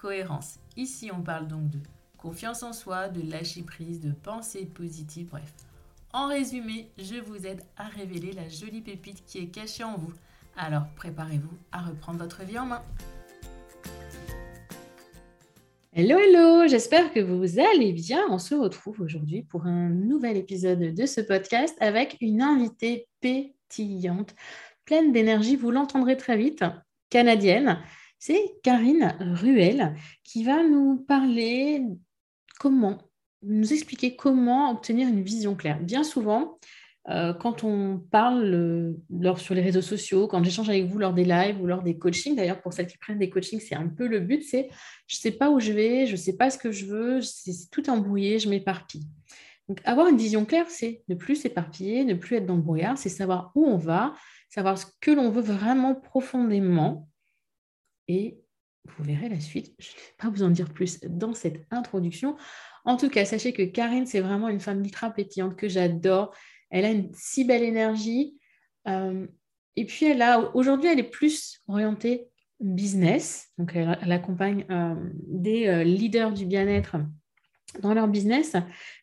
cohérence. Ici, on parle donc de confiance en soi, de lâcher prise, de pensée positive, bref. En résumé, je vous aide à révéler la jolie pépite qui est cachée en vous. Alors préparez-vous à reprendre votre vie en main. Hello, hello, j'espère que vous allez bien. On se retrouve aujourd'hui pour un nouvel épisode de ce podcast avec une invitée pétillante, pleine d'énergie, vous l'entendrez très vite, canadienne c'est Karine Ruel qui va nous parler comment, nous expliquer comment obtenir une vision claire. Bien souvent, euh, quand on parle euh, sur les réseaux sociaux, quand j'échange avec vous lors des lives ou lors des coachings, d'ailleurs pour celles qui prennent des coachings, c'est un peu le but, c'est je ne sais pas où je vais, je ne sais pas ce que je veux, c'est tout embrouillé, je m'éparpille. Donc avoir une vision claire, c'est ne plus s'éparpiller, ne plus être dans le brouillard, c'est savoir où on va, savoir ce que l'on veut vraiment profondément et vous verrez la suite. Je ne vais pas vous en dire plus dans cette introduction. En tout cas, sachez que Karine, c'est vraiment une femme ultra pétillante que j'adore. Elle a une si belle énergie. Euh, et puis, elle a aujourd'hui, elle est plus orientée business. Donc, elle, accompagne euh, des euh, leaders du bien-être dans leur business.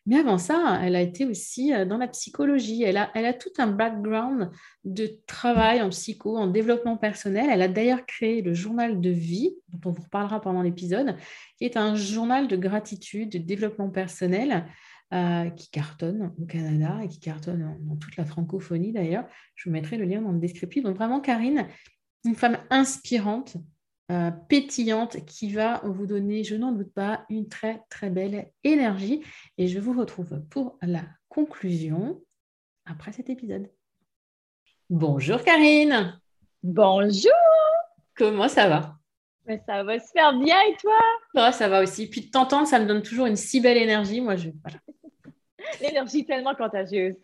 Mais avant ça, elle a été aussi euh, dans la psychologie. Elle a, tout un background de travail en psycho, en développement personnel. Elle a d'ailleurs créé le journal de vie, dont on vous reparlera pendant l'épisode, qui est un journal de gratitude, de développement personnel. Euh, qui cartonne au Canada et qui cartonne dans toute la francophonie d'ailleurs. Je vous mettrai le lien dans le descriptif. Donc vraiment, Karine, une femme inspirante, euh, pétillante qui va vous donner, je n'en doute pas, une très très belle énergie. Et je vous retrouve pour la conclusion après cet épisode. Bonjour Karine. Bonjour. Comment ça va? Mais Ça va super bien et toi? Ça va aussi. Puis de t'entendre, ça me donne toujours une si belle énergie. Moi, je. Voilà. L'énergie tellement contagieuse.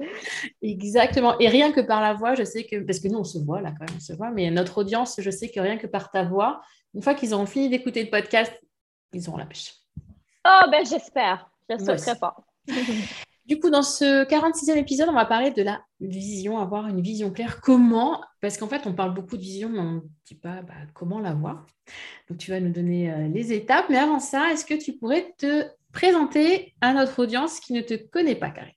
Exactement. Et rien que par la voix, je sais que, parce que nous, on se voit là quand même, on se voit, mais notre audience, je sais que rien que par ta voix, une fois qu'ils auront fini d'écouter le podcast, ils auront la pêche. Oh, ben j'espère. J'espère très fort. Du coup, dans ce 46e épisode, on va parler de la vision, avoir une vision claire. Comment? Parce qu'en fait, on parle beaucoup de vision, mais on ne dit pas bah, comment l'avoir. Donc, tu vas nous donner euh, les étapes. Mais avant ça, est-ce que tu pourrais te présenter à notre audience qui ne te connaît pas, Karine.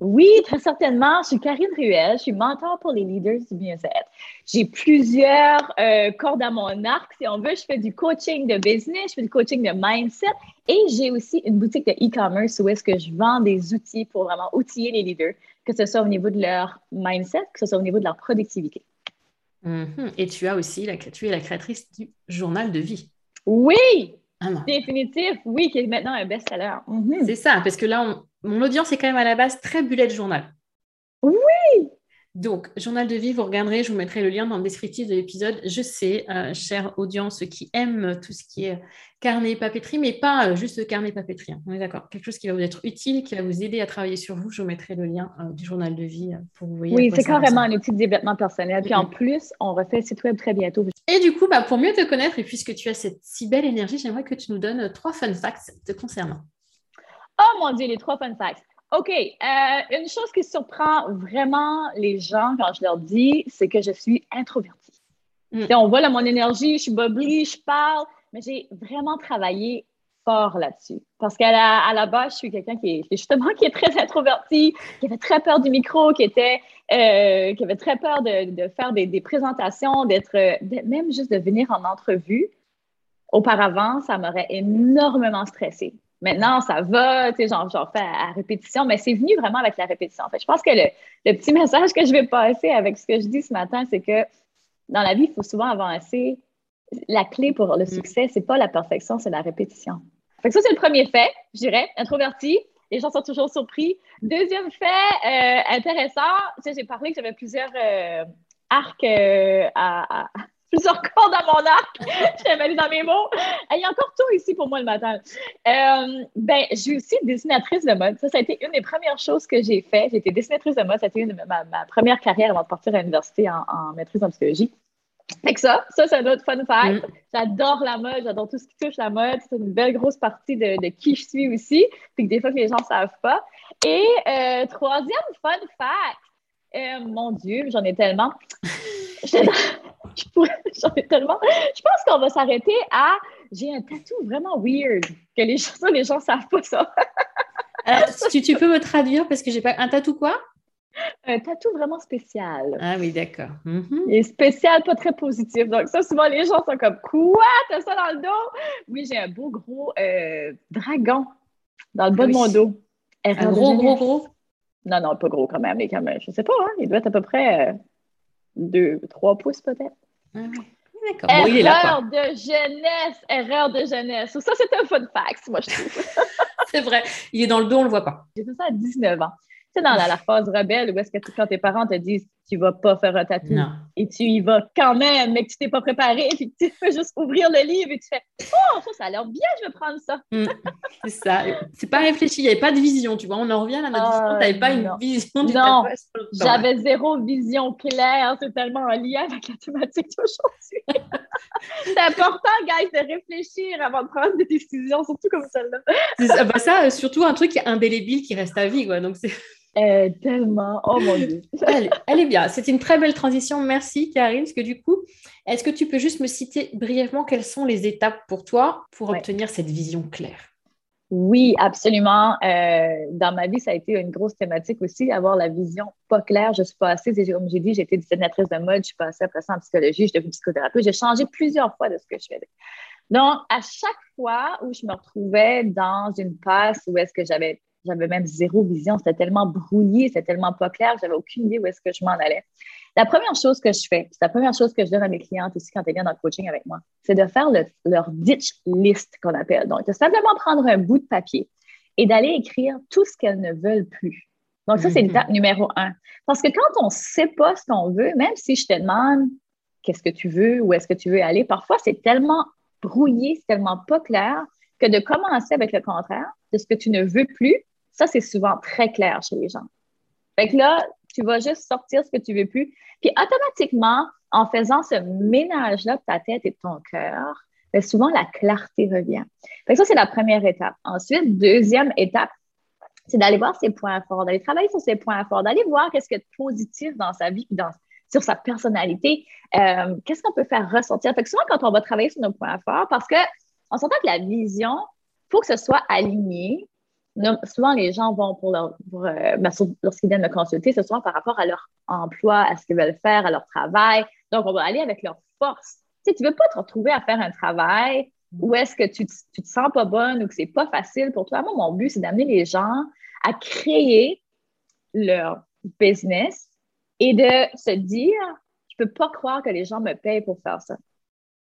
Oui, très certainement. Je suis Karine Ruel, je suis mentor pour les leaders du bien-être. J'ai plusieurs euh, cordes à mon arc, si on veut. Je fais du coaching de business, je fais du coaching de mindset et j'ai aussi une boutique de e-commerce où est-ce que je vends des outils pour vraiment outiller les leaders, que ce soit au niveau de leur mindset, que ce soit au niveau de leur productivité. Mm-hmm. Et tu as aussi, la, tu es la créatrice du journal de vie. Oui, ah Définitif, oui, qui est maintenant un best-seller. C'est ça, parce que là, mon audience est quand même à la base très bullet journal. Oui! Donc, journal de vie, vous regarderez, je vous mettrai le lien dans le descriptif de l'épisode. Je sais, euh, chère audience qui aime tout ce qui est carnet papeterie, mais pas euh, juste carnet papeterie. Hein. On est d'accord. Quelque chose qui va vous être utile, qui va vous aider à travailler sur vous. Je vous mettrai le lien euh, du journal de vie pour vous voyez. Oui, c'est carrément un outil de développement personnel. Puis en plus, on refait le site web très bientôt. Et du coup, bah, pour mieux te connaître et puisque tu as cette si belle énergie, j'aimerais que tu nous donnes trois fun facts te concernant. Oh mon Dieu, les trois fun facts. OK. Euh, une chose qui surprend vraiment les gens quand je leur dis, c'est que je suis introvertie. Mm. On voit là mon énergie, je suis bubbly, je parle, mais j'ai vraiment travaillé fort là-dessus. Parce qu'à la, à la base, je suis quelqu'un qui est justement qui est très introverti, qui avait très peur du micro, qui était euh, qui avait très peur de, de faire des, des présentations, d'être même juste de venir en entrevue. Auparavant, ça m'aurait énormément stressée. Maintenant, ça va, tu sais, j'en fais à, répétition, mais c'est venu vraiment avec la répétition. En fait, je pense que le, petit message que je vais passer avec ce que je dis ce matin, c'est que dans la vie, il faut souvent avancer. La clé pour le mm. succès, c'est pas la perfection, c'est la répétition. Fait que ça, c'est le premier fait, je dirais, introverti. Les gens sont toujours surpris. Deuxième fait euh, intéressant, tu sais, j'ai parlé que j'avais plusieurs euh, arcs euh, à, plusieurs cordes à mon arc. je mêlée dans mes mots. Il y a encore tout ici pour moi le matin. Euh, ben, je suis aussi dessinatrice de mode. Ça, ça a été une des premières choses que j'ai fait. J'ai été dessinatrice de mode. Ça a été une de ma, première carrière avant de partir à l'université en, maîtrise en psychologie. Fait que ça, ça, c'est un autre fun fact. Mm. J'adore la mode, j'adore tout ce qui touche la mode. C'est une belle grosse partie de, qui je suis aussi, puis que des fois que les gens ne savent pas. Et euh, troisième fun fact, euh, mon Dieu, j'en ai tellement. je j'en ai tellement. Je pense qu'on va s'arrêter à j'ai un tatou vraiment weird que les gens, les gens savent pas ça. Alors, tu, peux me traduire parce que j'ai pas un tatou quoi? Un tatou vraiment spécial. Ah oui, d'accord. Mhm. Et spécial, pas très positif. Donc, ça, souvent, les gens sont comme Quoi? T'as ça dans le dos? Oui, j'ai un beau gros euh, dragon dans le bas de mon dos. un gros, gros, gros? Non, non, pas gros quand même. Mais quand même, je sais pas, hein, il doit être à peu près 2, euh, 3 pouces peut-être. Ah D'accord. erreur de jeunesse, erreur de jeunesse. Ça, c'est un fun fact, moi, je trouve. c'est vrai. Il est dans le dos, on ne le voit pas. J'ai fait ça à 19 ans sais, dans la, phase rebelle où est-ce que quand tes parents te disent tu vas pas faire un tatou et tu y vas quand même, mais que tu t'es pas préparé, puis que tu peux juste ouvrir le livre et tu fais Oh, ça, ça a l'air bien, je vais prendre ça. Mm. c'est ça. C'est pas réfléchi, il n'y avait pas de vision, tu vois. On en revient à notre discussion, tu n'avais pas une vision du Non, j'avais zéro vision claire. C'est tellement en lien avec la thématique d'aujourd'hui. c'est important, guys, de réfléchir avant de prendre des décisions, surtout comme celle-là. Bah ça, surtout un truc indélébile qui reste à vie, quoi. Donc, c'est. Euh, tellement. Oh mon Dieu. elle, est bien. C'est une très belle transition. Merci, Karine. Parce que du coup, est-ce que tu peux juste me citer brièvement quelles sont les étapes pour toi pour obtenir cette vision claire? Oui, absolument. Euh, dans ma vie, ça a été une grosse thématique aussi, avoir la vision pas claire. Je suis passée, comme j'ai dit, j'étais dessinatrice de mode, je suis passée après ça en psychologie, je suis devenue psychothérapeute. J'ai changé plusieurs fois de ce que je faisais. Donc, à chaque fois où je me retrouvais dans une passe où est-ce que j'avais j'avais même zéro vision. C'était tellement brouillé, c'était tellement pas clair, j'avais aucune idée où est-ce que je m'en allais. La première chose que je fais, c'est la première chose que je donne à mes clientes aussi quand elles viennent dans le coaching avec moi, c'est de faire leur ditch list qu'on appelle. Donc, de simplement prendre un bout de papier et d'aller écrire tout ce qu'elles ne veulent plus. Donc, ça, c'est l'étape numéro un. Parce que quand on ne sait pas ce qu'on veut, même si je te demande qu'est-ce que tu veux, où est-ce que tu veux aller, parfois, c'est tellement brouillé, c'est tellement pas clair que de commencer avec le contraire de ce que tu ne veux plus, ça, c'est souvent très clair chez les gens. Fait que là, tu vas juste sortir ce que tu veux plus. Puis automatiquement, en faisant ce ménage-là de ta tête et de ton cœur, ben, souvent la clarté revient. Fait que ça, c'est la première étape. Ensuite, deuxième étape, c'est d'aller voir ses points forts, d'aller travailler sur ses points forts, d'aller voir qu'est-ce a de positif dans sa vie, dans, sur sa personnalité, euh, qu'est-ce qu'on peut faire ressortir. Fait que souvent, quand on va travailler sur nos points forts, parce que on s'entend que la vision, il faut que ce soit aligné souvent, les gens vont pour leur. Euh, ben, lorsqu'ils viennent me consulter, c'est souvent par rapport à leur emploi, à ce qu'ils veulent faire, à leur travail. Donc, on va aller avec leur force. Tu ne veux pas te retrouver à faire un travail où est-ce que tu, ne te sens pas bonne ou que c'est pas facile pour toi. Moi, mon but, c'est d'amener les gens à créer leur business et de se dire, je peux pas croire que les gens me payent pour faire ça.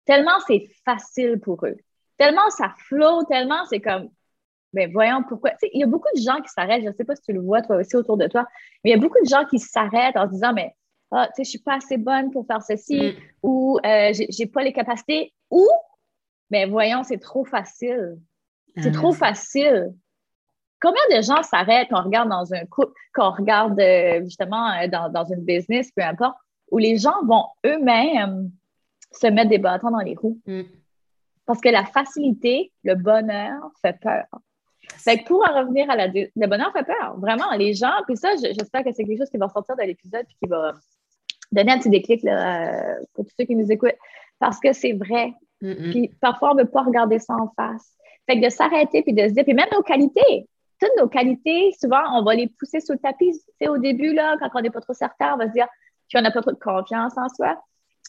Tellement c'est facile pour eux. Tellement ça flow, tellement c'est comme, ben voyons pourquoi. il y a beaucoup de gens qui s'arrêtent, je ne sais pas si tu le vois toi aussi autour de toi, mais il y a beaucoup de gens qui s'arrêtent en se disant, mais ah, tu sais, je ne suis pas assez bonne pour faire ceci, mm. ou euh, je n'ai pas les capacités, ou, ben voyons, c'est trop facile. C'est trop ah. facile. Combien de gens s'arrêtent quand on regarde dans un couple, quand on regarde euh, justement euh, dans, dans, une business, peu importe, où les gens vont eux-mêmes se mettre des bâtons dans les roues? Mm. Parce que la facilité, le bonheur fait peur. Fait que pour en revenir à la. Le bonheur fait peur. Vraiment, les gens. Puis ça, j'espère que c'est quelque chose qui va sortir de l'épisode et qui va donner un petit déclic là, pour tous ceux qui nous écoutent. Parce que c'est vrai. Puis parfois, on ne veut pas regarder ça en face. Fait que de s'arrêter puis de se dire. Puis même nos qualités. Toutes nos qualités, souvent, on va les pousser sous le tapis. Tu sais, au début, là, quand on n'est pas trop certain, on va se dire qu'on n'a pas trop de confiance en soi.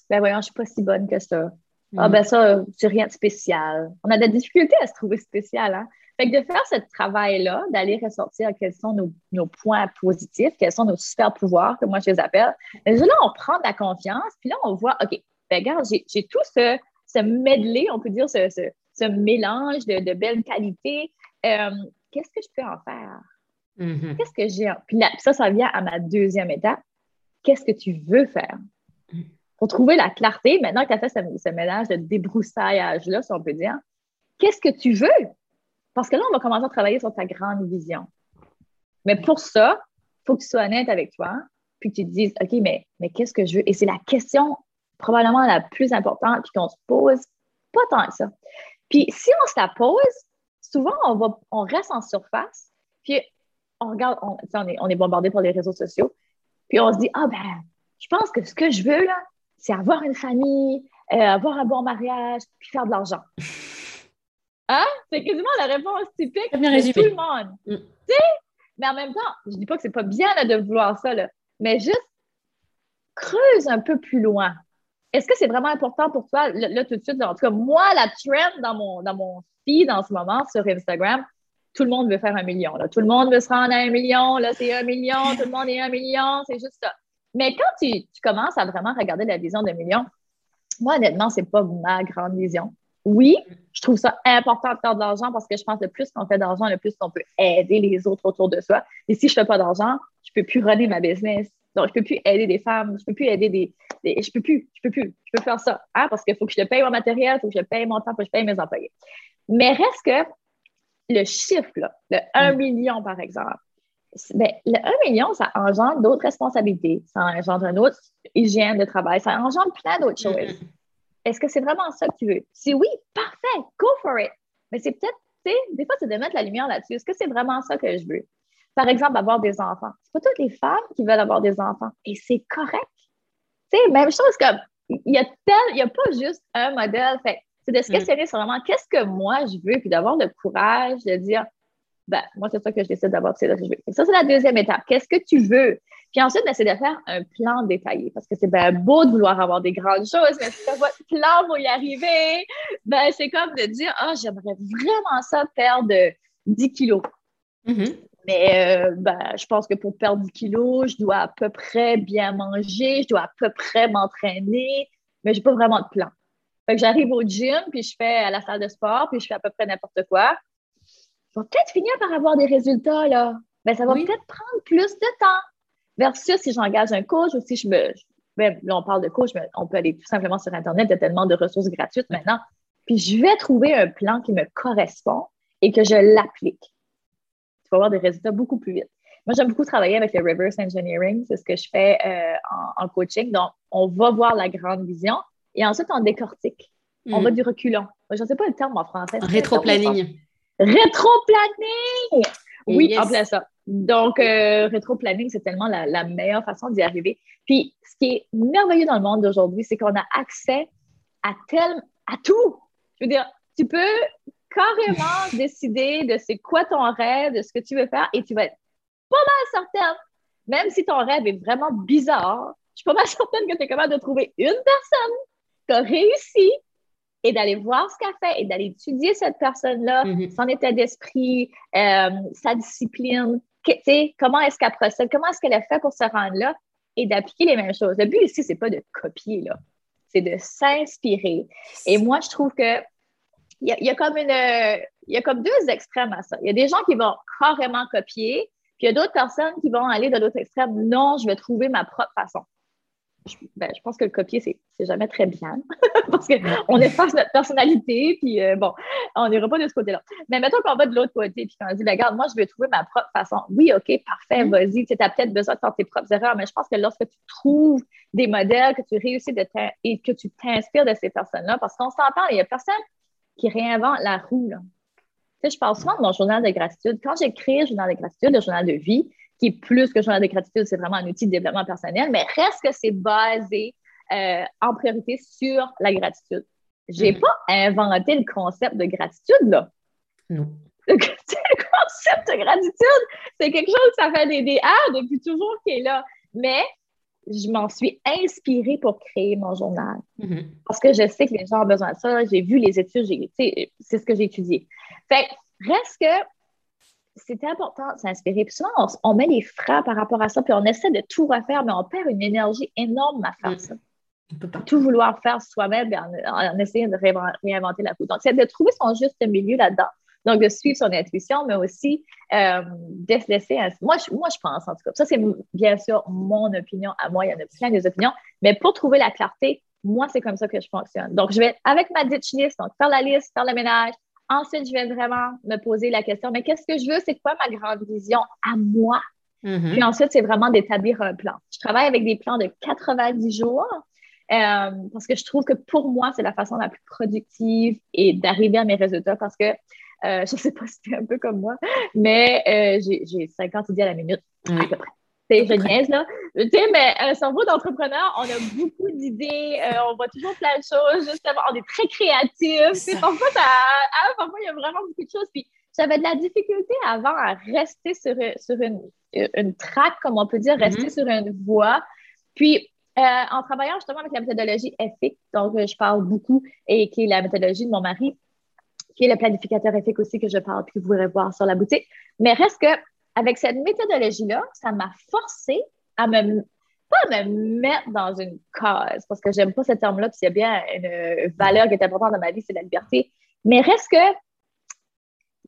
Ben voyons, je ne suis pas si bonne que ça. Ah ben ça, c'est rien de spécial. On a de la difficulté à se trouver spécial. Hein? Fait que de faire ce travail-là, d'aller ressortir quels sont nos, points positifs, quels sont nos super pouvoirs, que moi je les appelle, ben, là, on prend de la confiance, puis là, on voit, OK, ben regarde, j'ai tout ce, ce medley, on peut dire, ce, ce, mélange de, belles qualités. Euh, qu'est-ce que je peux en faire? Mm-hmm. Qu'est-ce que j'ai. Puis ça, ça vient à ma deuxième étape. Qu'est-ce que tu veux faire? pour trouver la clarté, maintenant que tu as fait ce, mélange de débroussaillage-là, si on peut dire, qu'est-ce que tu veux? Parce que là, on va commencer à travailler sur ta grande vision. Mais pour ça, il faut que tu sois honnête avec toi, puis que tu te dises, OK, mais, mais qu'est-ce que je veux? Et c'est la question probablement la plus importante, puis qu'on se pose pas tant que ça. Puis si on se la pose, souvent, on, va, on reste en surface, puis on regarde, on, est, on est bombardé par les réseaux sociaux, puis on se dit, ah ben, je pense que ce que je veux, là, c'est avoir une famille, euh, avoir un bon mariage, puis faire de l'argent. Hein? C'est quasiment la réponse typique de tout le monde. Mm. Mais en même temps, je ne dis pas que c'est pas bien de vouloir ça, mais juste creuse un peu plus loin. Est-ce que c'est vraiment important pour toi, là, tout de suite, en tout cas, moi, la trend dans mon, dans mon feed en ce moment sur Instagram, tout le monde veut faire un million. Là. Tout le monde veut se rendre à un million. Là, c'est un million. Tout le monde est un million. C'est juste ça. Mais quand tu, tu, commences à vraiment regarder la vision d'un million, moi, honnêtement, c'est pas ma grande vision. Oui, je trouve ça important de faire de l'argent parce que je pense que le plus qu'on fait d'argent, le plus qu'on peut aider les autres autour de soi. Et si je fais pas d'argent, je peux plus runner ma business. Donc, je peux plus aider des femmes, je peux plus aider des, je peux plus, je peux plus, je peux faire ça, hein, parce qu'il faut que je paye mon matériel, il faut que je paye mon temps, il faut que je paye mes employés. Mais reste que le chiffre, là, le 1 mm. million, par exemple, ben, le 1 million, ça engendre d'autres responsabilités, ça engendre une autre hygiène de travail, ça engendre plein d'autres mm, choses. Mm. Est-ce que c'est vraiment ça que tu veux? Si oui, parfait, go for it. Mais c'est peut-être, tu sais, des fois, c'est de mettre la lumière là-dessus. Est-ce que c'est vraiment ça que je veux? Par exemple, avoir des enfants. C'est pas toutes les femmes qui veulent avoir des enfants. Et c'est correct. Tu sais, même chose comme, il y a tel, il n'y a pas juste un modèle. Fait c'est de se questionner sur vraiment qu'est-ce que moi je veux, puis d'avoir le courage de dire, ben, moi, c'est ça que je décide d'avoir, c'est ça que je veux. Ça, c'est la deuxième étape. Qu'est-ce que tu veux? Puis ensuite, ben, c'est de faire un plan détaillé parce que c'est bien beau de vouloir avoir des grandes choses, mais si votre plan pour y arriver, ben, c'est comme de dire, ah, j'aimerais vraiment ça perdre 10 kilos. Mm-hmm. Mais euh, ben, je pense que pour perdre 10 kilos, je dois à peu près bien manger, je dois à peu près m'entraîner, mais je n'ai pas vraiment de plan. Fait que j'arrive au gym, puis je fais à la salle de sport, puis je fais à peu près n'importe quoi. Je vais peut-être finir par avoir des résultats, là. Ben, ça va peut-être prendre plus de temps. Versus si j'engage un coach ou si je me. Ben, là, on parle de coach, mais on peut aller tout simplement sur Internet, il y a tellement de ressources gratuites maintenant. Puis je vais trouver un plan qui me correspond et que je l'applique. Tu vas avoir des résultats beaucoup plus vite. Moi, j'aime beaucoup travailler avec le reverse engineering. C'est ce que je fais euh, en, coaching. Donc, on va voir la grande vision et ensuite, on décortique. On va hmm. du reculon. Je ne sais pas le terme en français. Rétro-planning. Rétro-planning! Oui, en plein ça. Donc, euh, rétro-planning, c'est tellement la, meilleure façon d'y arriver. Puis, ce qui est merveilleux dans le monde d'aujourd'hui, c'est qu'on a accès à tel, à tout. Je veux dire, tu peux carrément décider de c'est quoi ton rêve, de ce que tu veux faire, et tu vas être pas mal certaine, même si ton rêve est vraiment bizarre, je suis pas mal certaine que tu es capable de trouver une personne qui a réussi et d'aller voir ce qu'elle fait et d'aller étudier cette personne-là, mm-hmm. son état d'esprit, euh, sa discipline, comment est-ce qu'elle procède, comment est-ce qu'elle a fait pour se rendre là et d'appliquer les mêmes choses. Le but ici, c'est pas de copier, là. C'est de s'inspirer. Et moi, je trouve que il y, a, comme une, il y a comme deux extrêmes à ça. Il y a des gens qui vont carrément copier, puis il y a d'autres personnes qui vont aller de l'autre extrême. Non, je vais trouver ma propre façon je, ben, je pense que le copier, c'est, jamais très bien parce qu'on efface notre personnalité, puis euh, bon, on n'ira pas de ce côté-là. Mais mettons qu'on va de l'autre côté, puis qu'on dit, ben, regarde, moi, je veux trouver ma propre façon. Oui, OK, parfait, mm-hmm. vas-y. Tu as peut-être besoin de faire tes propres erreurs, mais je pense que lorsque tu trouves des modèles, que tu réussis de et que tu t'inspires de ces personnes-là, parce qu'on s'entend, il n'y a personne qui réinvente la roue. Là. Tu sais, je parle souvent de mon journal de gratitude. Quand j'écris le journal de gratitude, le journal de vie, qui est plus que journal de gratitude, c'est vraiment un outil de développement personnel, mais reste que c'est basé euh, en priorité sur la gratitude. Je n'ai mm-hmm. pas inventé le concept de gratitude, là. Non. Le, concept de gratitude, c'est quelque chose ça fait des, des depuis toujours qui est là. Mais je m'en suis inspirée pour créer mon journal. Mm-hmm. Parce que je sais que les gens ont besoin de ça. J'ai vu les études, c'est ce que j'ai étudié. Fait reste que c'est important de s'inspirer. Puis souvent, on, met les freins par rapport à ça, puis on essaie de tout refaire, mais on perd une énergie énorme à faire mm. ça. On peut pas tout vouloir faire soi-même en, en, essayant de réinventer la roue. Donc, c'est de trouver son juste milieu là-dedans. Donc, de suivre son intuition, mais aussi euh, de se laisser. Moi je, moi, je pense, en tout cas. Ça, c'est bien sûr mon opinion à moi. Il y en a plein des opinions. Mais pour trouver la clarté, moi, c'est comme ça que je fonctionne. Donc, je vais, avec ma ditch list, donc faire la liste, faire le ménage. Ensuite, je vais vraiment me poser la question, mais qu'est-ce que je veux? C'est quoi ma grande vision à moi? Mm-hmm. Puis ensuite, c'est vraiment d'établir un plan. Je travaille avec des plans de 90 jours euh, parce que je trouve que pour moi, c'est la façon la plus productive et d'arriver à mes résultats parce que euh, je ne sais pas si c'est un peu comme moi, mais euh, j'ai 50 idées à la minute à peu près. C'est je niaise, là. Tu sais, mais un cerveau d'entrepreneur, on a beaucoup d'idées, on voit toujours plein de choses, justement, on est très créatifs. Parfois, ça, ah, parfois, il y a vraiment beaucoup de choses. Puis, j'avais de la difficulté avant à rester sur, sur une, une track, comme on peut dire, rester mm-hmm. sur une voie. Puis, euh, en travaillant justement avec la méthodologie EFIC, donc je parle beaucoup, et qui est la méthodologie de mon mari, qui est le planificateur EFIC aussi que je parle, puis que vous pourrez voir sur la boutique. Mais reste que avec cette méthodologie-là, ça m'a forcé à me pas à me mettre dans une case, parce que j'aime pas ce terme-là, puis il y a bien une valeur qui est importante dans ma vie, c'est la liberté. Mais reste que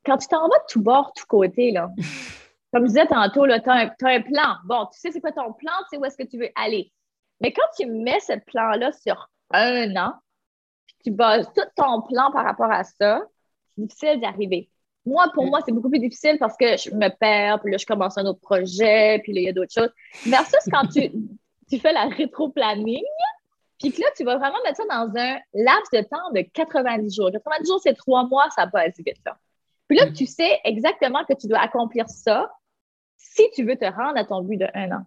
quand tu t'en vas de tout bord, tout côté, là, comme je disais tantôt, tu as, un plan. Bon, tu sais c'est quoi ton plan, tu sais où est-ce que tu veux aller. Mais quand tu mets ce plan-là sur un an, puis tu bases tout ton plan par rapport à ça, c'est difficile d'y arriver. Moi, pour moi, c'est beaucoup plus difficile parce que je me perds, puis là, je commence un autre projet, puis là, il y a d'autres choses. Versus quand tu, tu fais la rétro-planning, puis que là, tu vas vraiment mettre ça dans un laps de temps de 90 jours. 90 jours, c'est trois mois, ça va assez vite, là. Puis là, mm. tu sais exactement que tu dois accomplir ça si tu veux te rendre à ton but de un an.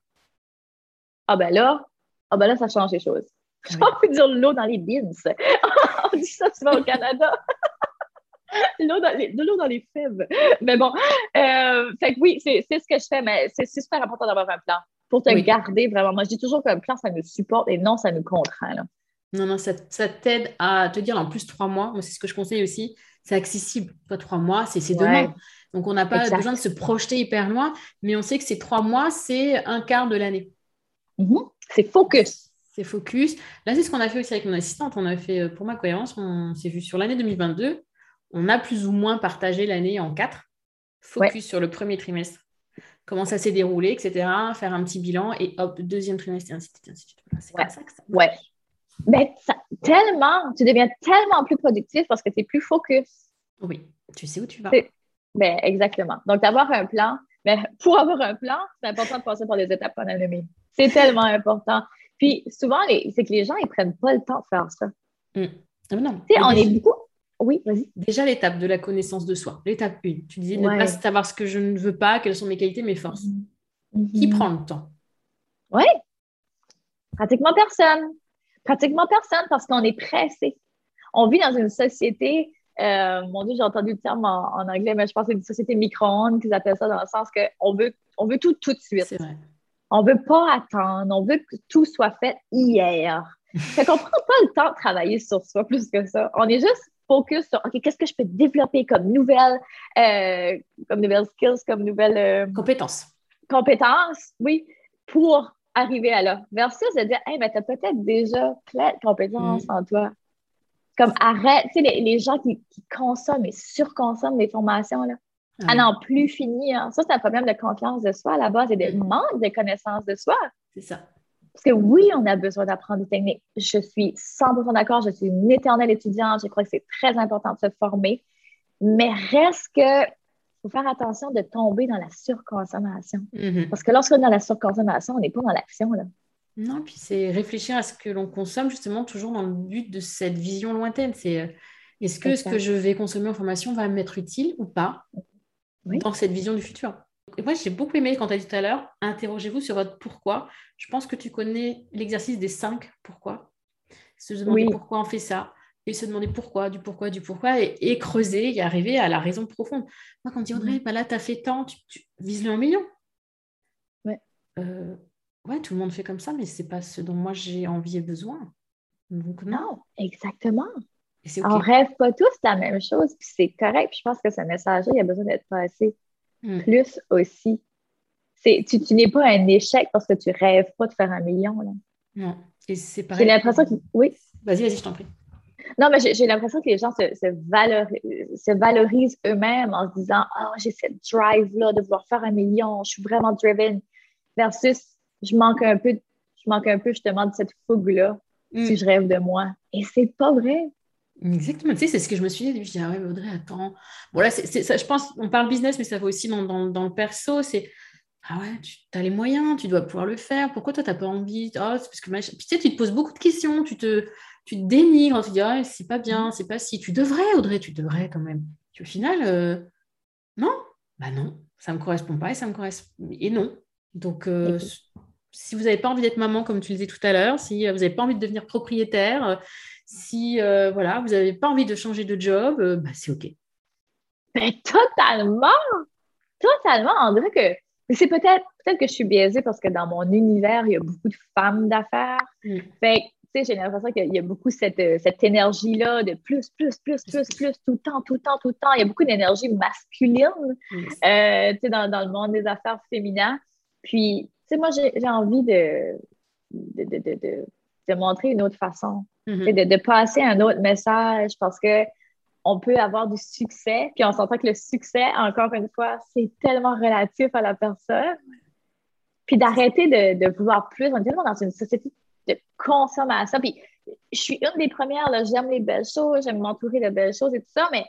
Ah ben là, ah ben là, ça change les choses. J'ai envie de dire l'eau dans les beans. On dit ça souvent au Canada. l'eau dans les, de l'eau dans les fèves. Mais bon, euh, fait que oui, c'est, ce que je fais, mais c'est super important d'avoir un plan pour te garder vraiment. Moi, je dis toujours qu'un plan, ça nous supporte et non, ça nous contraint. Non, non, ça, ça t'aide à te dire en plus trois mois. Moi, c'est ce que je conseille aussi. C'est accessible. Pas trois mois, c'est, c'est demain. Donc, on n'a pas besoin de se projeter hyper loin, mais on sait que ces trois mois, c'est un quart de l'année. Mm-hmm. C'est focus. C'est focus. Là, c'est ce qu'on a fait aussi avec mon assistante. On a fait, euh, pour ma cohérence, on s'est vu sur l'année 2022. On a plus ou moins partagé l'année en quatre. Focus sur le premier trimestre. Comment ça s'est déroulé, etc. Faire un petit bilan et hop, deuxième trimestre, et ainsi de suite. C'est comme ça que ça Ouais. Mais tellement, tu deviens tellement plus productif parce que tu es plus focus. Oui, tu sais où tu vas. Ben, exactement. Donc, d'avoir un plan, mais pour avoir un plan, c'est important de passer par des étapes anonymes. C'est tellement important. Puis souvent, c'est que les gens, ils prennent pas le temps de faire ça. Mm. Ah, non. Tu sais, on est beaucoup. Oui, vas-y. Déjà, l'étape de la connaissance de soi. L'étape 1. Tu disais ne pas savoir ce que je ne veux pas, quelles sont mes qualités, mes forces. Mm-hmm. Qui prend le temps? Oui. Pratiquement personne. Pratiquement personne parce qu'on est pressé. On vit dans une société euh, mon Dieu, j'ai entendu le terme en, anglais, mais je pense que c'est une société micro-ondes qu'ils appellent ça dans le sens qu'on veut, on veut tout tout de suite. C'est vrai. On ne veut pas attendre, on veut que tout soit fait hier. fait qu'on prend pas le temps de travailler sur soi plus que ça. On est juste focus sur OK, qu'est-ce que je peux développer comme nouvelles, euh, comme nouvelles skills, comme nouvelles euh, compétences. Compétences, oui, pour arriver à là. Versus de dire, hey, mais tu as peut-être déjà plein de compétences mm. en toi. Comme arrête, tu sais, les, gens qui, consomment et surconsomment des formations, là, à n'en plus finir. Ça, c'est un problème de confiance de soi à la base et de mm. manque de connaissance de soi. C'est ça. Parce que oui, on a besoin d'apprendre des techniques. Je suis 100% d'accord. Je suis une éternelle étudiante. Je crois que c'est très important de se former. Mais reste que faut faire attention de tomber dans la surconsommation. Mm-hmm. Parce que lorsqu'on est dans la surconsommation, on n'est pas dans l'action. Là. Non, puis c'est réfléchir à ce que l'on consomme, justement, toujours dans le but de cette vision lointaine. C'est euh, est-ce que ce que je vais consommer en formation va m'être utile ou pas dans cette vision du futur? Et moi, j'ai beaucoup aimé quand tu as dit tout à l'heure, interrogez-vous sur votre pourquoi. Je pense que tu connais l'exercice des cinq pourquoi. Se demander pourquoi on fait ça, et se demander pourquoi, du pourquoi, du pourquoi, et, creuser et arriver à la raison profonde. Moi, quand on dit Audrey, bah là, tu as fait tant, tu, tu vises le en million. Ouais. Euh, ouais, tout le monde fait comme ça, mais c'est pas ce dont moi j'ai envie et besoin. Donc, non. exactement. On rêve pas tous la même chose, puis c'est correct. Puis je pense que ce message-là, il a besoin d'être passé hmm. plus aussi. Tu, tu n'es pas un échec parce que tu rêves pas de faire un million. Là. Non. Et c'est pareil. J'ai l'impression que. Oui? Vas-y, vas-y, je t'en prie. Non, mais j'ai l'impression que les gens se, valorisent, eux-mêmes en se disant Oh, j'ai cette drive-là de vouloir faire un million, je suis vraiment driven. Versus, je manque un peu, je manque un peu justement de cette fougue-là si mm. je rêve de moi. Et c'est pas vrai. Exactement, tu sais, c'est ce que je me suis dit. Je dis, ah ouais, Audrey, attends. Bon, là, c'est, ça, je pense, on parle business, mais ça va aussi dans, dans, le perso. C'est, ah ouais, tu as les moyens, tu dois pouvoir le faire. Pourquoi toi, tu n'as pas envie? Oh, parce que, Puis, tu sais, tu te poses beaucoup de questions, tu te, tu te dénigres, tu te dis, ah, c'est pas bien, c'est pas si. Tu devrais, Audrey, tu devrais quand même. Puis, au final, euh, non, bah non, ça ne me correspond pas et ça me correspond. Et non. Donc, euh, si vous n'avez pas envie d'être maman, comme tu le disais tout à l'heure, si euh, vous n'avez pas envie de devenir propriétaire, si voilà, vous n'avez pas envie de changer de job, bah, c'est OK. Mais totalement! Totalement! On dirait que c'est peut-être peut-être que je suis biaisée parce que dans mon univers, il y a beaucoup de femmes d'affaires. Mm. Fait j'ai l'impression qu'il y a beaucoup cette, euh, cette énergie-là de plus, plus, plus, plus, plus, tout le temps, tout le temps, tout le temps. Il y a beaucoup d'énergie masculine euh, dans, dans, le monde des affaires féminines. Puis, moi, j'ai envie de de, de, de, de, montrer une autre façon, mm-hmm. de, passer un autre message parce que on peut avoir du succès, puis on s'entend que le succès, encore une fois, c'est tellement relatif à la personne. Puis d'arrêter de, vouloir plus. On est tellement dans une société de consommation. Puis je suis une des premières, j'aime les belles choses, j'aime m'entourer de belles choses et tout ça, mais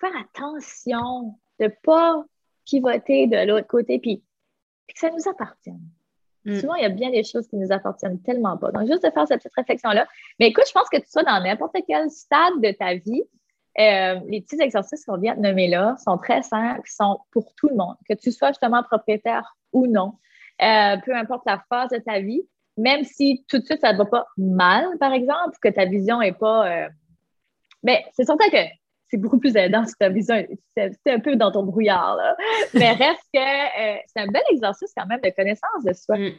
faire attention de ne pas pivoter de l'autre côté, puis, que ça nous appartienne. Mm. Souvent, il y a bien des choses qui nous appartiennent tellement pas. Donc, juste de faire cette petite réflexion-là. Mais écoute, je pense que tu sois dans n'importe quel stade de ta vie, euh, les petits exercices qu'on vient de nommer là sont très simples, sont pour tout le monde, que tu sois justement propriétaire ou non, euh, peu importe la phase de ta vie, même si tout de suite ça ne va pas mal, par exemple, que ta vision n'est pas. Euh... Mais c'est certain que c'est beaucoup plus aidant si vision c'est un peu dans ton brouillard. Là. Mais reste que euh, c'est un bel exercice quand même de connaissance de soi. Mm,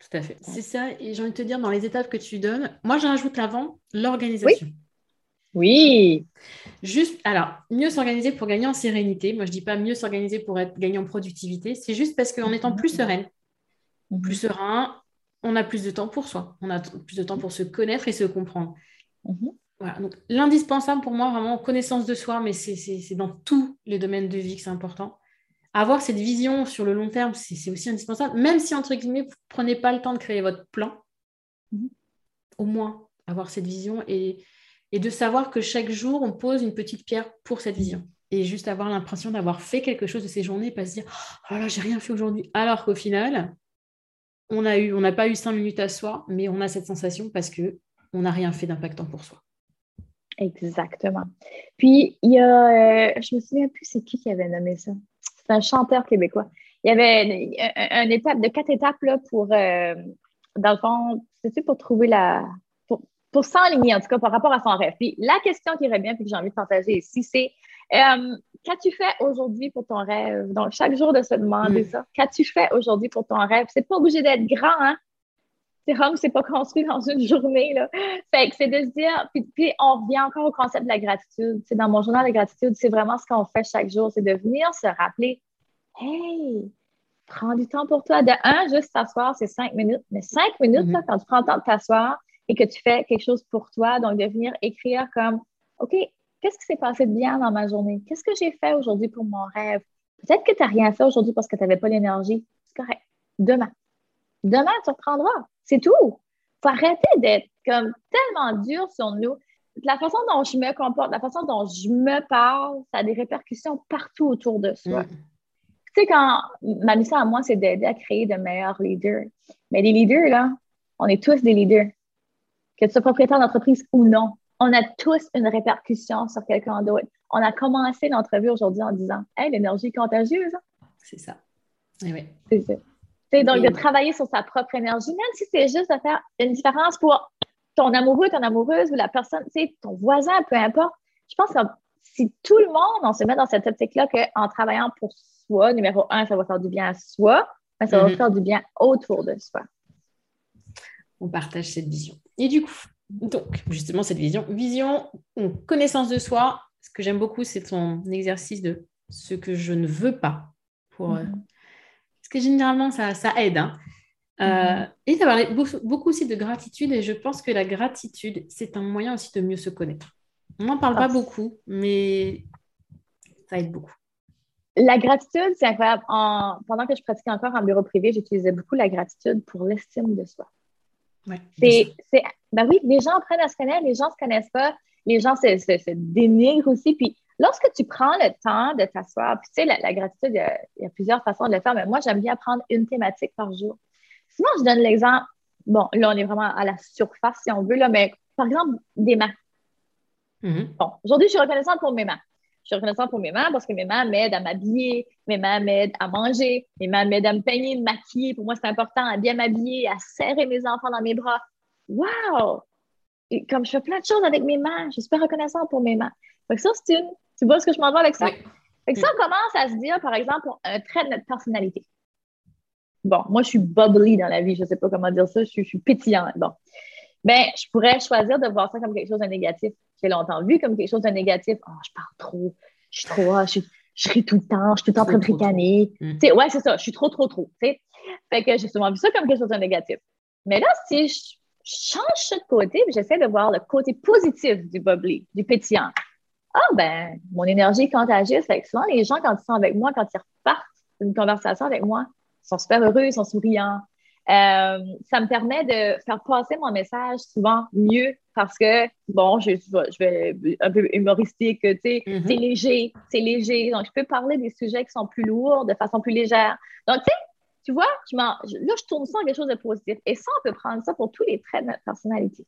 tout à fait. C'est ça. Et j'ai envie de te dire, dans les étapes que tu donnes, moi j'en ajoute l'avant, l'organisation. Oui. Oui. Juste, alors, mieux s'organiser pour gagner en sérénité. Moi, je ne dis pas mieux s'organiser pour être gagner en productivité. C'est juste parce qu'en étant plus sereine, plus serein, on a plus de temps pour soi, on a plus de temps pour se connaître et se comprendre. Mhm. Voilà, donc l'indispensable pour moi, vraiment, connaissance de soi, mais c'est dans tous les domaines de vie que c'est important. Avoir cette vision sur le long terme, c'est aussi indispensable, même si, entre guillemets, vous ne prenez pas le temps de créer votre plan, mhm. au moins avoir cette vision et, et de savoir que chaque jour, on pose une petite pierre pour cette vision. Et juste avoir l'impression d'avoir fait quelque chose de ces journées, pas se dire, oh là, j'ai rien fait aujourd'hui. Alors qu'au final, on n'a pas eu cinq minutes à soi, mais on a cette sensation parce que on n'a rien fait d'impactant pour soi. Exactement. Puis il y a, euh, je me souviens plus c'est qui qui avait nommé ça. C'est un chanteur québécois. Il y avait une, étape de quatre étapes là pour, euh, dans le fond, c'est pour trouver la, pour, pour s'enligner en tout cas par rapport à son rêve. Puis la question qui bien, puis que j'ai envie de partager ici, c'est euh, qu'as-tu fait aujourd'hui pour ton rêve? Donc, chaque jour de se demander mm. ça. Qu'as-tu fait aujourd'hui pour ton rêve? C'est pas obligé d'être grand, hein? C'est Rome, c'est pas construit dans une journée, là. Fait que c'est de se dire, puis, on revient encore au concept de la gratitude. C'est dans mon journal de gratitude, c'est vraiment ce qu'on fait chaque jour, c'est de venir se rappeler, hey, prends du temps pour toi. De un, juste t'asseoir, c'est cinq minutes. Mais cinq minutes, mm-hmm. quand tu prends le temps de t'asseoir et que tu fais quelque chose pour toi, donc de venir écrire comme, OK, qu'est-ce qui s'est passé de bien dans ma journée? Qu'est-ce que j'ai fait aujourd'hui pour mon rêve? Peut-être que tu n'as rien fait aujourd'hui parce que tu n'avais pas l'énergie. C'est correct. Demain. Demain, tu reprendras. C'est tout. Il faut arrêter d'être comme tellement dur sur nous. La façon dont je me comporte, la façon dont je me parle, ça a des répercussions partout autour de soi. Mm. Tu sais, quand ma mission à moi, c'est d'aider à créer de meilleurs leaders. Mais les leaders, là, on est tous des leaders. Que tu sois propriétaire d'entreprise ou non, on a tous une répercussion sur quelqu'un d'autre. On a commencé l'entrevue aujourd'hui en disant Hey, l'énergie contagieuse. C'est ça. Eh oui. C'est ça. Donc de travailler sur sa propre énergie, même si c'est juste de faire une différence pour ton amoureux, ton amoureuse ou la personne, tu sais, ton voisin, peu importe. Je pense que si tout le monde, on se met dans cette optique-là qu'en travaillant pour soi, numéro un, ça va faire du bien à soi, mais ça va mm-hmm. faire du bien autour de soi. On partage cette vision. Et du coup, donc, justement, cette vision. Vision, connaissance de soi. Ce que j'aime beaucoup, c'est ton exercice de ce que je ne veux pas. Pour, euh, mhm. Parce que généralement, ça, ça aide. Hein. mm-hmm. et tu as parlé beaucoup, aussi de gratitude et je pense que la gratitude, c'est un moyen aussi de mieux se connaître. On n'en parle pas beaucoup, mais ça aide beaucoup. La gratitude, c'est incroyable. pendant que je pratiquais encore en bureau privé, j'utilisais beaucoup la gratitude pour l'estime de soi. Ouais, c'est, ben oui, les gens apprennent à se connaître, les gens ne se connaissent pas, les gens se, se, dénigrent aussi. Puis lorsque tu prends le temps de t'asseoir, puis tu sais, la, gratitude, il y, a, plusieurs façons de le faire, mais moi, j'aime bien prendre une thématique par jour. Sinon, je donne l'exemple, bon, là, on est vraiment à la surface, si on veut, là, mais par exemple, des mains. Mm-hmm. Bon, aujourd'hui, je suis reconnaissante pour mes mains. Je suis reconnaissante pour mes mains parce que mes mains m'aident à m'habiller, mes mains m'aident à manger, mes mains m'aident à me peigner, me maquiller. Pour moi, c'est important à bien m'habiller, à serrer mes enfants dans mes bras. Wow! Et comme je fais plein de choses avec mes mains, je suis super reconnaissante pour mes mains. Donc ça, c'est une. Tu vois ce que je m'en vais avec ça? Fait que ça, on commence à se dire, par exemple, un trait de notre personnalité. Bon, moi, je suis bubbly dans la vie, je ne sais pas comment dire ça, je suis, je suis pétillante. Bon. Ben, je pourrais choisir de voir ça comme quelque chose de négatif j'ai longtemps vu comme quelque chose de négatif. Oh, je parle trop, je suis trop, ah, je, je ris tout le temps, je suis tout le temps en train de ricaner. Mm. Ouais, c'est ça, je suis trop, trop, trop. Fait que j'ai souvent vu ça comme quelque chose de négatif. Mais là, si je change ça de côté, j'essaie de voir le côté positif du bubbly, du pétillant. Ah, ben, mon énergie est contagieuse. Fait que souvent, les gens, quand ils sont avec moi, quand ils repartent d'une conversation avec moi, ils sont super heureux, ils sont souriants. Euh, ça me permet de faire passer mon message souvent mieux parce que, bon, je, je vais un peu humoristique, tu sais, mm-hmm. c'est léger, c'est léger. Donc, je peux parler des sujets qui sont plus lourds de façon plus légère. Donc, tu sais, tu vois, je là, je tourne ça en quelque chose de positif. Et ça, on peut prendre ça pour tous les traits de notre personnalité.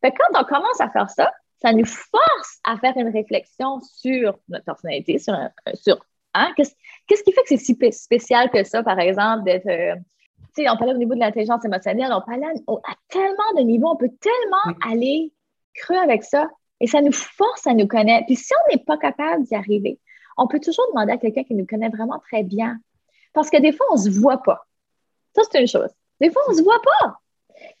Fait quand on commence à faire ça, ça nous force à faire une réflexion sur notre personnalité, sur, sur hein, qu'est-ce qui fait que c'est si spécial que ça, par exemple, d'être euh, on parlait au niveau de l'intelligence émotionnelle, on parlait à, tellement de niveaux, on peut tellement aller creux avec ça et ça nous force à nous connaître. Puis si on n'est pas capable d'y arriver, on peut toujours demander à quelqu'un qui nous connaît vraiment très bien. Parce que des fois, on ne se voit pas. Ça, c'est une chose. Des fois, on ne se voit pas.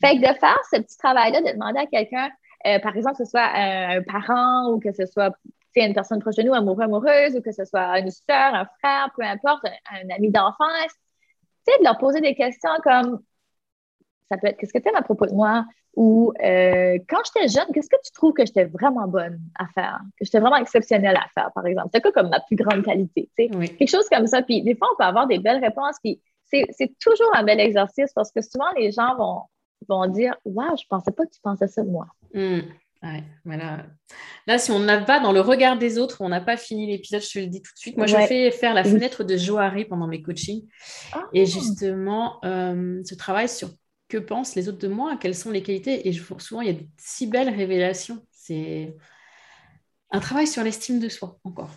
Fait que de faire ce petit travail-là, de demander à quelqu'un, euh, par exemple, que ce soit un, parent ou que ce soit une personne proche de nous, amoureux, amoureuse, ou que ce soit une soeur, un frère, peu importe, un ami d'enfance, de leur poser des questions comme ça peut être qu'est-ce que tu aimes à propos de moi? Ou euh, quand j'étais jeune, qu'est-ce que tu trouves que j'étais vraiment bonne à faire, que j'étais vraiment exceptionnelle à faire, par exemple. C'est quoi comme ma plus grande qualité, Quelque chose comme ça. Puis des fois, on peut avoir des belles réponses. Puis c'est toujours un bel exercice parce que souvent, les gens vont, vont dire Waouh, je pensais pas que tu pensais ça de moi. Mmh. Là, si on n'a pas dans le regard des autres, on n'a pas fini l'épisode, je te le dis tout de suite. Moi, je fais faire la fenêtre de Johari pendant mes coachings. Ah. Et justement, euh, ce travail sur que pensent les autres de moi, quelles sont les qualités. Et je, souvent, il y a de si belles révélations. C'est un travail sur l'estime de soi, encore.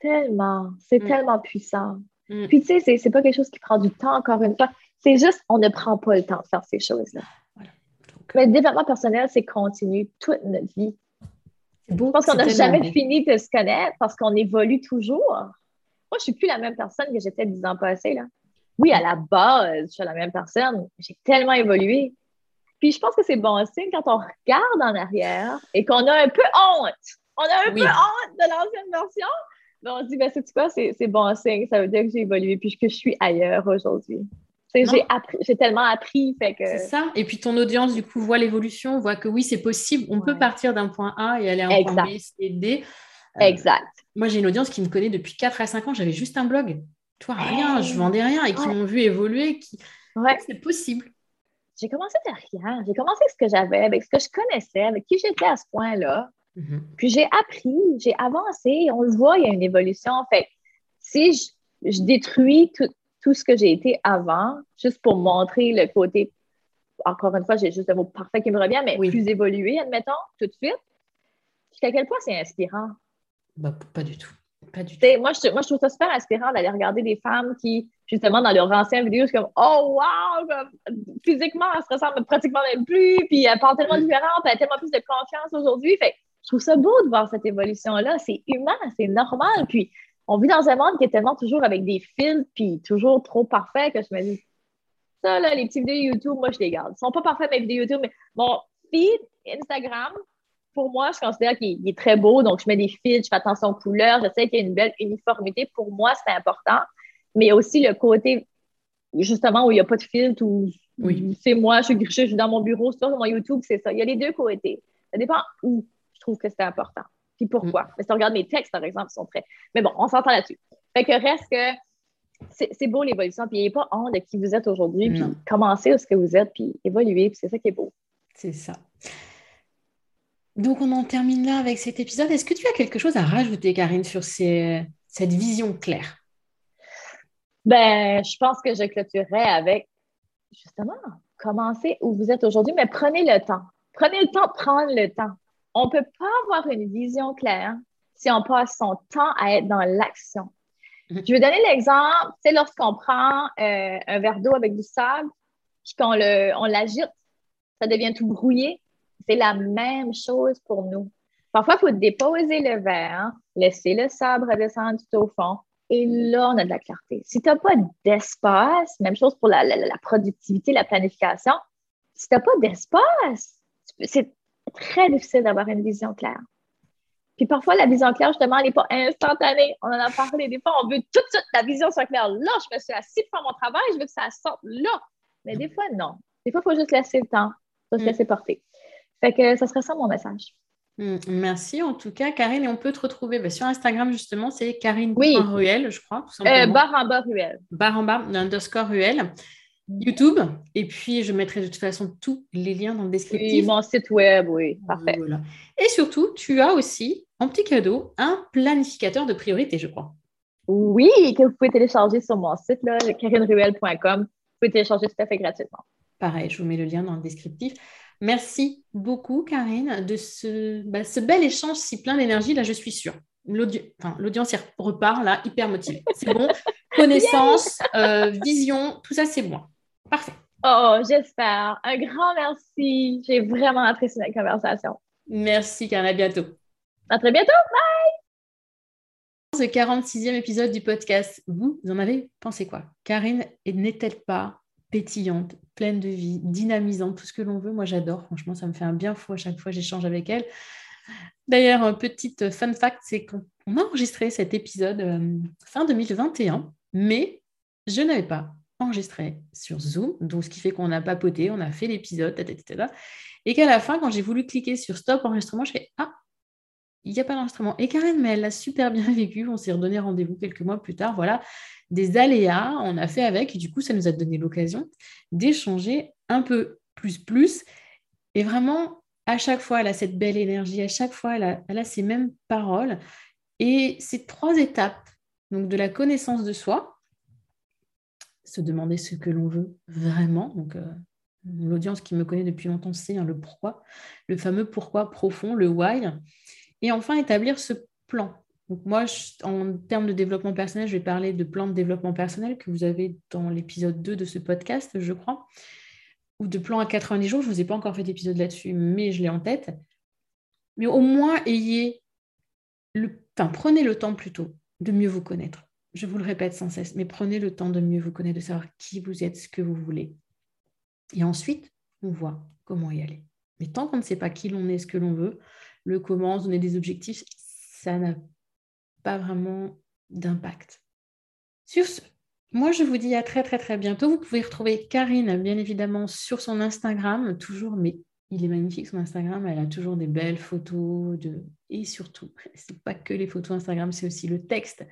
Tellement. C'est mm. tellement puissant. Mm. Puis, tu sais, c'est pas quelque chose qui prend du temps, encore une fois. C'est juste, on ne prend pas le temps de faire ces choses-là. Mais le développement personnel, c'est continu toute notre vie. Je pense qu'on n'a jamais fini de se connaître parce qu'on évolue toujours. Moi, je ne suis plus la même personne que j'étais dix ans passés. Là. Oui, à la base, je suis la même personne. J'ai tellement évolué. Puis je pense que c'est bon signe quand on regarde en arrière et qu'on a un peu honte. On a un peu honte de l'ancienne version. Mais on se dit, ben, c'est quoi, c'est bon signe. Ça veut dire que j'ai évolué puis que je suis ailleurs aujourd'hui. J'ai tellement appris. Fait que... C'est ça. Et puis ton audience, du coup, voit l'évolution, voit que oui, c'est possible. On peut partir d'un point A et aller à un point B, C, D. Euh, exact. Moi, j'ai une audience qui me connaît depuis 4 à 5 ans. J'avais juste un blog. Toi, rien, je vendais rien et qui m'ont vu évoluer. Qui... Ouais. C'est possible. J'ai commencé de rien. J'ai commencé avec ce que j'avais, avec ce que je connaissais, avec qui j'étais à ce point-là. Mm-hmm. Puis j'ai appris, j'ai avancé. On le voit, il y a une évolution. Fait si je, je détruis tout, tout ce que j'ai été avant, juste pour montrer le côté, encore une fois, j'ai juste un mot parfait qui me revient, mais plus évolué, admettons, tout de suite. Jusqu'à quel point c'est inspirant? Bah, pas du tout. Pas du tout. Moi, je, moi, je trouve ça super inspirant d'aller regarder des femmes qui, justement, dans leurs anciennes vidéos, c'est comme Oh, wow! physiquement, elles se ressemblent pratiquement même plus, puis elles parlent tellement différentes, elles ont tellement plus de confiance aujourd'hui. Fait je trouve ça beau de voir cette évolution-là. C'est humain, c'est normal. Puis, on vit dans un monde qui est tellement toujours avec des fils, puis toujours trop parfait que je me dis, ça, là, les petits vidéos YouTube, moi, je les garde. Ils sont pas parfaits, mes vidéos YouTube, mais mon feed Instagram, pour moi, je considère qu'il est très beau. Donc, je mets des fils, je fais attention aux couleurs, je sais qu'il y a une belle uniformité. Pour moi, c'est important. Mais aussi le côté, justement, où il n'y a pas de filtre, où Oui. C'est moi, je suis, je suis dans mon bureau, sur mon YouTube, c'est ça. Il y a les deux côtés. Ça dépend où je trouve que c'est important. Puis pourquoi? Mm. Mais si tu regardes mes textes, par exemple, ils sont très. Mais bon, on s'entend là-dessus. Fait que reste que c'est beau l'évolution, puis a pas honte de qui vous êtes aujourd'hui, puis commencez où ce que vous êtes, puis évoluer, puis c'est ça qui est beau. C'est ça. Donc, on en termine là avec cet épisode. Est-ce que tu as quelque chose à rajouter, Karine, sur cette vision claire? Ben, je pense que je clôturerai avec justement commencez où vous êtes aujourd'hui, mais prenez le temps. Prenez le temps de prendre le temps. On ne peut pas avoir une vision claire si on passe son temps à être dans l'action. Mhm. Je vais donner l'exemple, c'est lorsqu'on prend euh, un verre d'eau avec du sable, puis qu'on on l'agite, ça devient tout brouillé. C'est la même chose pour nous. Parfois, il faut déposer le verre, laisser le sable redescendre tout au fond, et là, on a de la clarté. Si tu n'as pas d'espace, même chose pour la, productivité, la planification, si tu n'as pas d'espace, c'est très difficile d'avoir une vision claire. Puis parfois, la vision claire, justement, elle n'est pas instantanée. On en a parlé. Des fois, on veut tout de suite la vision soit claire. Là, je me suis assis pour faire mon travail, je veux que ça sorte là. Mais des fois, non. Des fois, il faut juste laisser le temps, il faut se mm. laisser porter. Fait que ça serait ça mon message. Mm, merci en tout cas, Karine. Et on peut te retrouver bah, sur Instagram, justement, c'est Karine oui. Ruel, je crois. Euh, barre en bas Ruel. Barre en bas, underscore Ruel. YouTube. Et puis, je mettrai de toute façon tous les liens dans le descriptif. Oui, mon site web, oui, parfait. Et surtout, tu as aussi, en petit cadeau, un planificateur de priorité, je crois. Oui, que vous pouvez télécharger sur mon site, karineruel.com. Vous pouvez télécharger tout à fait gratuitement. Pareil, je vous mets le lien dans le descriptif. Merci beaucoup, Karine, de ce, bah, ce bel échange si plein d'énergie. Là, je suis sûre. L'audience repart là, hyper motivée. C'est bon. Connaissance, euh, vision, tout ça, c'est bon. Parfait. Oh, j'espère. Un grand merci. J'ai vraiment apprécié la conversation. Merci, Karine. À bientôt. À très bientôt. Bye. Ce 46e épisode du podcast, vous en avez pensé quoi? Karine n'est-elle pas pétillante, pleine de vie, dynamisante, tout ce que l'on veut? Moi, j'adore. Franchement, ça me fait un bien fou à chaque fois j'échange avec elle. D'ailleurs, petite fun fact, c'est qu'on a enregistré cet épisode euh, fin 2021, mais je n'avais pas enregistré sur Zoom, donc ce qui fait qu'on a papoté, on a fait l'épisode, etc. Et qu'à la fin, quand j'ai voulu cliquer sur stop enregistrement, je fais Ah, il n'y a pas d'enregistrement. Et Karen, mais elle l'a super bien vécu. On s'est redonné rendez-vous quelques mois plus tard. Voilà, des aléas, on a fait avec. Et du coup, ça nous a donné l'occasion d'échanger un peu plus, plus. Et vraiment, à chaque fois, elle a cette belle énergie. À chaque fois, elle a, elle a ces mêmes paroles. Et ces trois étapes, donc de la connaissance de soi, se demander ce que l'on veut vraiment. Donc, euh, l'audience qui me connaît depuis longtemps sait hein, le pourquoi, le fameux pourquoi profond, le why. Et enfin, établir ce plan. Donc moi, en termes de développement personnel, je vais parler de plan de développement personnel que vous avez dans l'épisode 2 de ce podcast, je crois, ou de plan à 90 jours. Je ne vous ai pas encore fait d'épisode là-dessus, mais je l'ai en tête. Mais au moins, ayez le... Enfin, prenez le temps plutôt de mieux vous connaître. Je vous le répète sans cesse, mais prenez le temps de mieux vous connaître, de savoir qui vous êtes, ce que vous voulez. Et ensuite, on voit comment y aller. Mais tant qu'on ne sait pas qui l'on est, ce que l'on veut, le comment, donner des objectifs, ça n'a pas vraiment d'impact. Sur ce, moi je vous dis à très très très bientôt. Vous pouvez retrouver Karine bien évidemment sur son Instagram, toujours, mais il est magnifique son Instagram, elle a toujours des belles photos et surtout, c'est pas que les photos Instagram, c'est aussi le texte,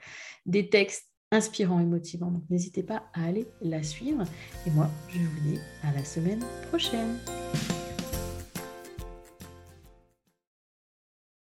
des textes inspirants et motivants. Donc n'hésitez pas à aller la suivre. Et moi, je vous dis à la semaine prochaine.